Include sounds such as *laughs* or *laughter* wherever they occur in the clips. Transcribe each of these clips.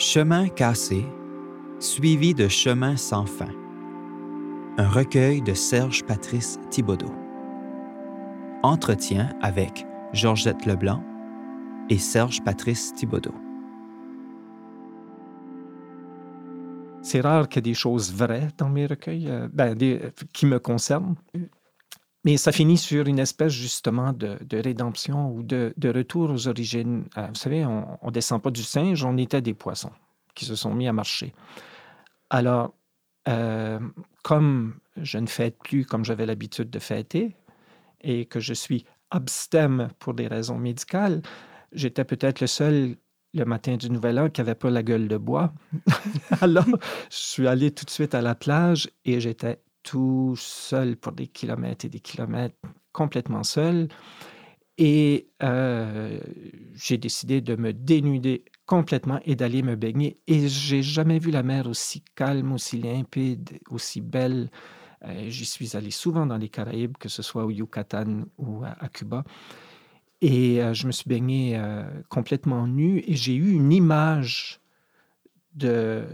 Chemin cassé, suivi de Chemin sans fin. Un recueil de Serge Patrice Thibaudot. Entretien avec Georgette Leblanc et Serge Patrice Thibaudot. C'est rare qu'il y ait des choses vraies dans mes recueils, euh, ben, des, qui me concernent. Mais ça finit sur une espèce justement de, de rédemption ou de, de, retour aux origines. Euh, vous savez, on ne descend pas du singe, on était des poissons qui se sont mis à marcher. Alors, euh, comme je ne fête plus comme j'avais l'habitude de fêter et que je suis abstème pour des raisons médicales, j'étais peut-être le seul le matin du Nouvel An qui n'avait pas la gueule de bois. *laughs* Alors, je suis allé tout de suite à la plage et j'étais tout seul pour des kilomètres et des kilomètres, complètement seul. Et euh, j'ai décidé de me dénuder complètement et d'aller me baigner. Et j'ai jamais vu la mer aussi calme, aussi limpide, aussi belle. Euh, J'y suis allé souvent dans les Caraïbes, que ce soit au Yucatan ou à, Cuba. Et euh, je me suis baigné complètement nu et j'ai eu une image de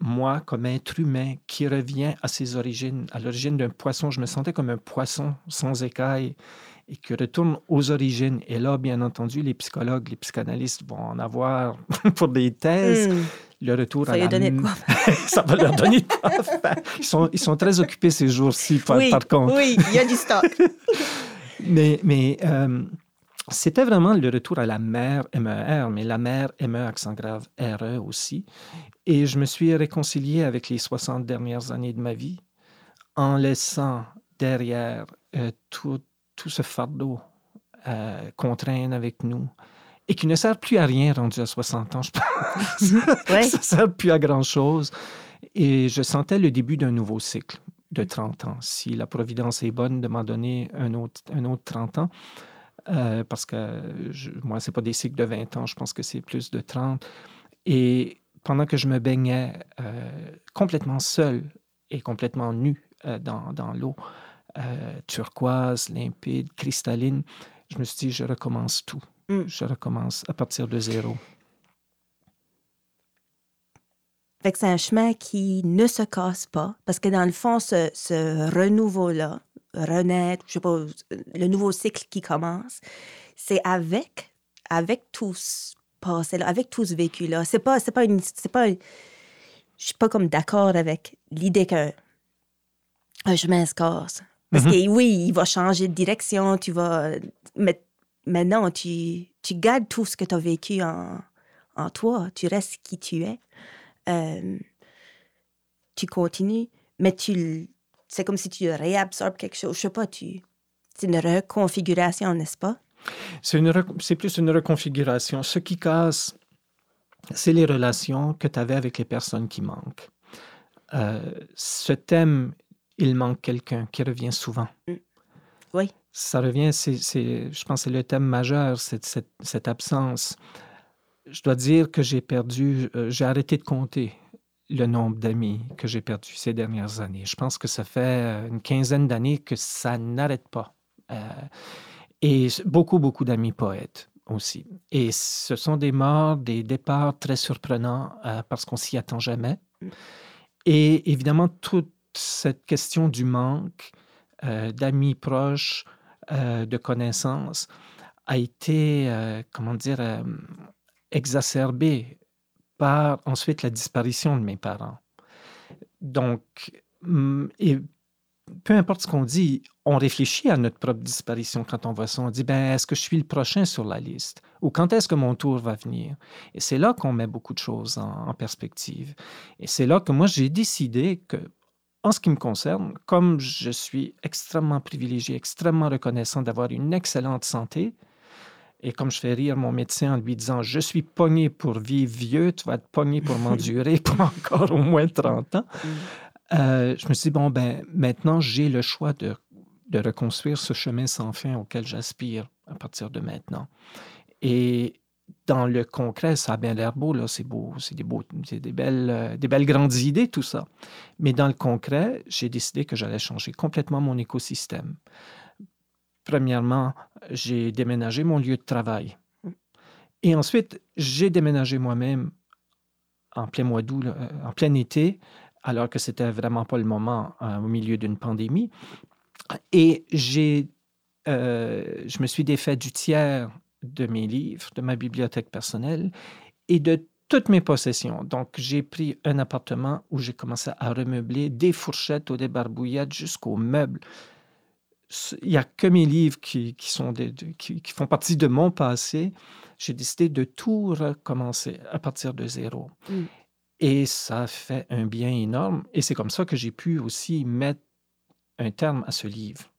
moi comme être humain qui revient à ses origines, à l'origine d'un poisson. Je me sentais comme un poisson sans écailles et qui retourne aux origines. Et là, bien entendu, les psychologues, les psychanalystes vont en avoir *laughs* pour des thèses. Hmm. Le retour Ça à la... *laughs* Ça va leur donner de quoi faire. Ils sont, ils sont très occupés ces jours-ci, par, oui, par contre. oui, il y a du stock. *laughs* Mais, mais euh, c'était vraiment le retour à la mer MER, mais la mer ME accent grave RE aussi. Et je me suis réconcilié avec les 60 dernières années de ma vie en laissant derrière euh, tout, tout ce fardeau euh, qu'on traîne avec nous et qui ne sert plus à rien rendu à 60 ans, je pense. *laughs* Ouais. Ça ne sert plus à grand-chose. Et je sentais le début d'un nouveau cycle de 30 ans. Si la Providence est bonne de m'en donner un autre, un autre 30 ans, euh, parce que je, moi, ce n'est pas des cycles de 20 ans, je pense que c'est plus de 30. Et pendant que je me baignais euh, complètement seul et complètement nu euh, dans, dans l'eau, euh, turquoise, limpide, cristalline, je me suis dit, je recommence tout. Mm. Je recommence à partir de zéro. Fait que c'est un chemin qui ne se casse pas, parce que dans le fond, ce, ce renouveau-là, renaître, je sais pas, le nouveau cycle qui commence, c'est avec, avec tout ce passé-là, avec tout ce vécu-là. C'est pas, c'est pas une, c'est pas, je suis pas comme d'accord avec l'idée qu'un un chemin se casse. Parce Mhm. que oui, il va changer de direction, tu vas, mais, mais non, tu, tu gardes tout ce que tu as vécu en, en toi, tu restes qui tu es. Euh, tu continues, mais tu c'est comme si tu réabsorbes quelque chose. Je sais pas, tu c'est une reconfiguration, n'est-ce pas? C'est une rec- c'est plus une reconfiguration. Ce qui casse, c'est les relations que tu avais avec les personnes qui manquent. Euh, ce thème, il manque quelqu'un qui revient souvent. Oui. Ça revient, c'est, c'est- je pense que c'est le thème majeur, cette, cette, cette absence. Je dois dire que j'ai perdu, euh, j'ai arrêté de compter le nombre d'amis que j'ai perdus ces dernières années. Je pense que ça fait euh, une quinzaine d'années que ça n'arrête pas. Euh, et beaucoup, beaucoup d'amis poètes aussi. Et ce sont des morts, des départs très surprenants euh, parce qu'on s'y attend jamais. Et évidemment, toute cette question du manque d'amis proches, de connaissances, a été, comment dire, exacerbée par ensuite la disparition de mes parents. Donc, hum, et peu importe ce qu'on dit, on réfléchit à notre propre disparition quand on voit ça. On dit, ben, est-ce que je suis le prochain sur la liste? Ou quand est-ce que mon tour va venir? Et c'est là qu'on met beaucoup de choses en, en perspective. Et c'est là que moi, j'ai décidé que, en ce qui me concerne, comme je suis extrêmement privilégié, extrêmement reconnaissant d'avoir une excellente santé, et comme je fais rire mon médecin en lui disant Je suis pogné pour vivre vieux, tu vas être pogné pour m'endurer *laughs* pour encore au moins 30 ans. Euh, je me suis dit Bon, ben, maintenant, j'ai le choix de, de reconstruire ce chemin sans fin auquel j'aspire à partir de maintenant. Et dans le concret, ça a bien l'air beau, là, c'est beau, c'est des, beaux, des, belles, euh, des belles grandes idées, tout ça. Mais dans le concret, j'ai décidé que j'allais changer complètement mon écosystème. Premièrement, j'ai déménagé mon lieu de travail. Et ensuite, j'ai déménagé moi-même en plein mois d'août, en plein été, alors que c'était vraiment pas le moment au milieu d'une pandémie. Et j'ai, je me suis défait du tiers de mes livres, de ma bibliothèque personnelle et de toutes mes possessions. Donc, j'ai pris un appartement où j'ai commencé à remeubler des fourchettes aux débarbouillettes jusqu'aux meubles. Il n'y a que mes livres qui, sont qui, font partie de mon passé. J'ai décidé de tout recommencer à partir de zéro. Mm. Et ça fait un bien énorme. Et c'est comme ça que j'ai pu aussi mettre un terme à ce livre.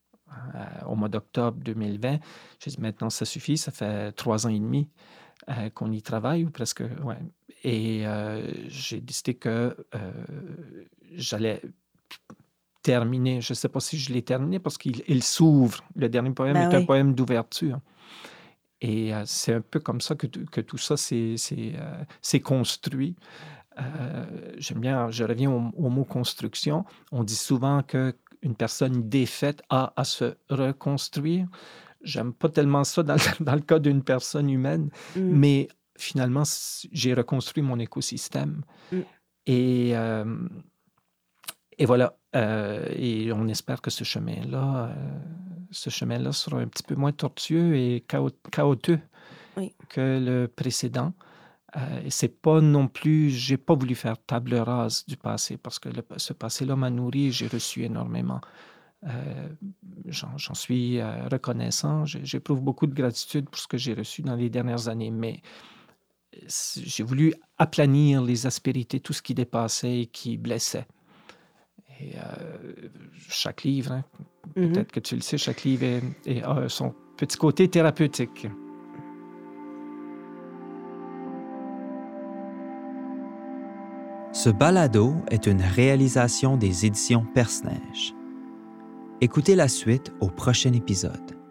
Euh, au mois d'octobre 2020, j'ai dit maintenant ça suffit, ça fait trois ans et demi euh, qu'on y travaille, ou presque, ouais. Et euh, j'ai décidé que j'allais terminer. Je ne sais pas si je l'ai terminé parce qu'il s'ouvre. Le dernier poème ben est un poème d'ouverture. Et c'est un peu comme ça que, que tout ça s'est construit. J'aime bien, je reviens au, au, mot construction. On dit souvent qu'une personne défaite a à se reconstruire. J'aime pas tellement ça dans, le, *laughs* cas d'une personne humaine, mm. mais finalement, j'ai reconstruit mon écosystème. Mm. Et, euh, et voilà. Euh, et on espère que ce chemin-là, euh, ce chemin-là sera un petit peu moins tortueux et chaotique que le précédent. et c'est pas non plus, j'ai pas voulu faire table rase du passé parce que ce passé-là m'a nourri, j'ai reçu énormément. Euh, j'en suis euh, reconnaissant. J'éprouve beaucoup de gratitude pour ce que j'ai reçu dans les dernières années, mais euh, j'ai voulu aplanir les aspérités, tout ce qui dépassait et qui blessait. Et chaque livre, hein, mm-hmm. peut-être que tu le sais, chaque livre a son petit côté thérapeutique. Ce balado est une réalisation des éditions Perce-Neige. Écoutez la suite au prochain épisode.